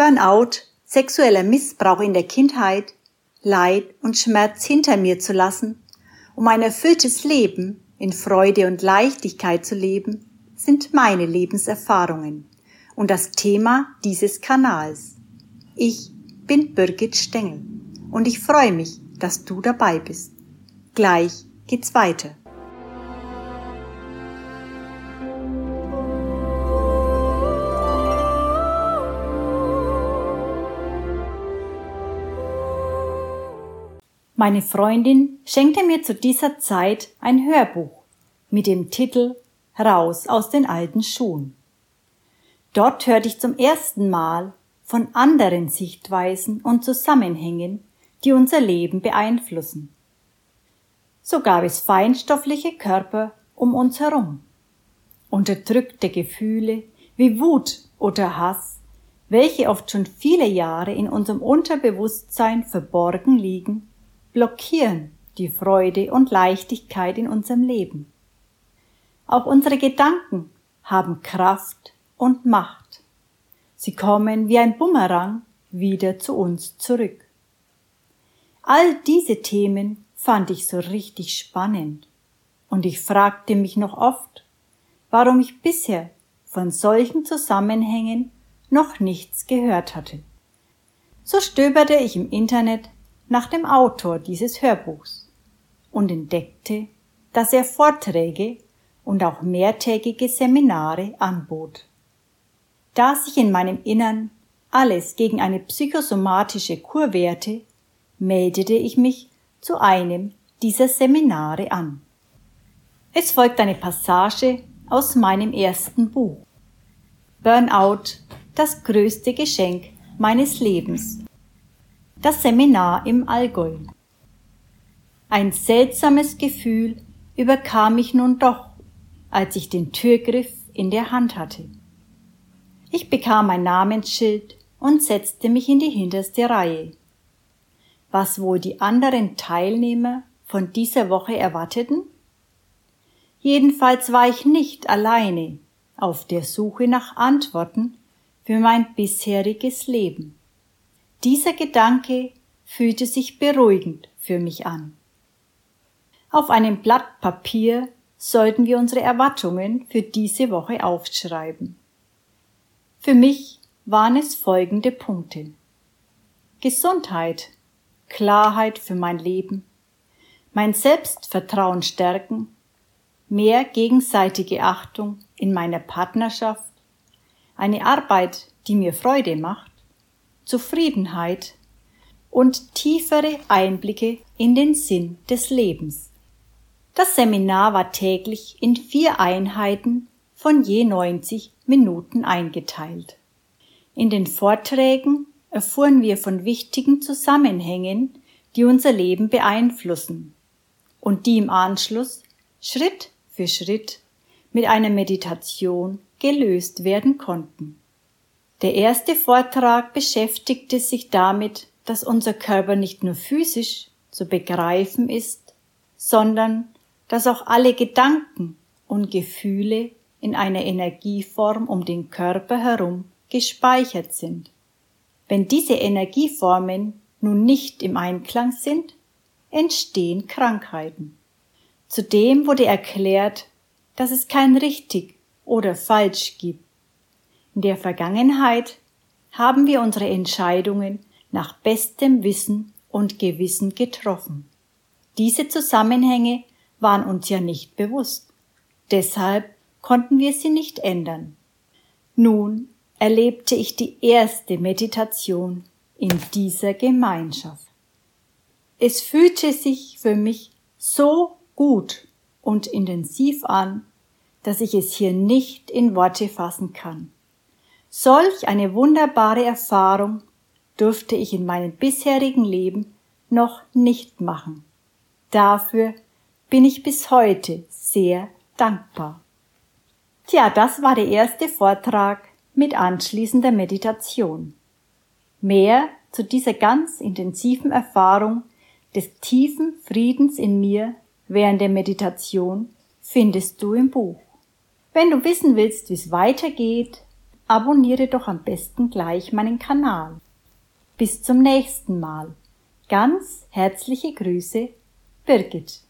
Burnout, sexueller Missbrauch in der Kindheit, Leid und Schmerz hinter mir zu lassen, um ein erfülltes Leben in Freude und Leichtigkeit zu leben, sind meine Lebenserfahrungen und das Thema dieses Kanals. Ich bin Birgit Stengel und ich freue mich, dass du dabei bist. Gleich geht's weiter. Meine Freundin schenkte mir zu dieser Zeit ein Hörbuch mit dem Titel Raus aus den alten Schuhen. Dort hörte ich zum ersten Mal von anderen Sichtweisen und Zusammenhängen, die unser Leben beeinflussen. So gab es feinstoffliche Körper um uns herum, unterdrückte Gefühle wie Wut oder Hass, welche oft schon viele Jahre in unserem Unterbewusstsein verborgen liegen blockieren die Freude und Leichtigkeit in unserem Leben. Auch unsere Gedanken haben Kraft und Macht. Sie kommen wie ein Bumerang wieder zu uns zurück. All diese Themen fand ich so richtig spannend und ich fragte mich noch oft, warum ich bisher von solchen Zusammenhängen noch nichts gehört hatte. So stöberte ich im Internet nach dem Autor dieses Hörbuchs und entdeckte, dass er Vorträge und auch mehrtägige Seminare anbot. Da sich in meinem Innern alles gegen eine psychosomatische Kur wehrte, meldete ich mich zu einem dieser Seminare an. Es folgt eine Passage aus meinem ersten Buch. Burnout, das größte Geschenk meines Lebens das Seminar im Allgäu. Ein seltsames Gefühl überkam mich nun doch, als ich den Türgriff in der Hand hatte. Ich bekam ein Namensschild und setzte mich in die hinterste Reihe. Was wohl die anderen Teilnehmer von dieser Woche erwarteten? Jedenfalls war ich nicht alleine auf der Suche nach Antworten für mein bisheriges Leben. Dieser Gedanke fühlte sich beruhigend für mich an. Auf einem Blatt Papier sollten wir unsere Erwartungen für diese Woche aufschreiben. Für mich waren es folgende Punkte. Gesundheit, Klarheit für mein Leben, mein Selbstvertrauen stärken, mehr gegenseitige Achtung in meiner Partnerschaft, eine Arbeit, die mir Freude macht, Zufriedenheit und tiefere Einblicke in den Sinn des Lebens. Das Seminar war täglich in vier Einheiten von je 90 Minuten eingeteilt. In den Vorträgen erfuhren wir von wichtigen Zusammenhängen, die unser Leben beeinflussen und die im Anschluss Schritt für Schritt mit einer Meditation gelöst werden konnten. Der erste Vortrag beschäftigte sich damit, dass unser Körper nicht nur physisch zu begreifen ist, sondern dass auch alle Gedanken und Gefühle in einer Energieform um den Körper herum gespeichert sind. Wenn diese Energieformen nun nicht im Einklang sind, entstehen Krankheiten. Zudem wurde erklärt, dass es kein richtig oder falsch gibt, in der Vergangenheit haben wir unsere Entscheidungen nach bestem Wissen und Gewissen getroffen. Diese Zusammenhänge waren uns ja nicht bewusst. Deshalb konnten wir sie nicht ändern. Nun erlebte ich die erste Meditation in dieser Gemeinschaft. Es fühlte sich für mich so gut und intensiv an, dass ich es hier nicht in Worte fassen kann. Solch eine wunderbare Erfahrung durfte ich in meinem bisherigen Leben noch nicht machen. Dafür bin ich bis heute sehr dankbar. Tja, das war der erste Vortrag mit anschließender Meditation. Mehr zu dieser ganz intensiven Erfahrung des tiefen Friedens in mir während der Meditation findest du im Buch. Wenn du wissen willst, wie es weitergeht, abonniere doch am besten gleich meinen Kanal. Bis zum nächsten Mal. Ganz herzliche Grüße, Birgit.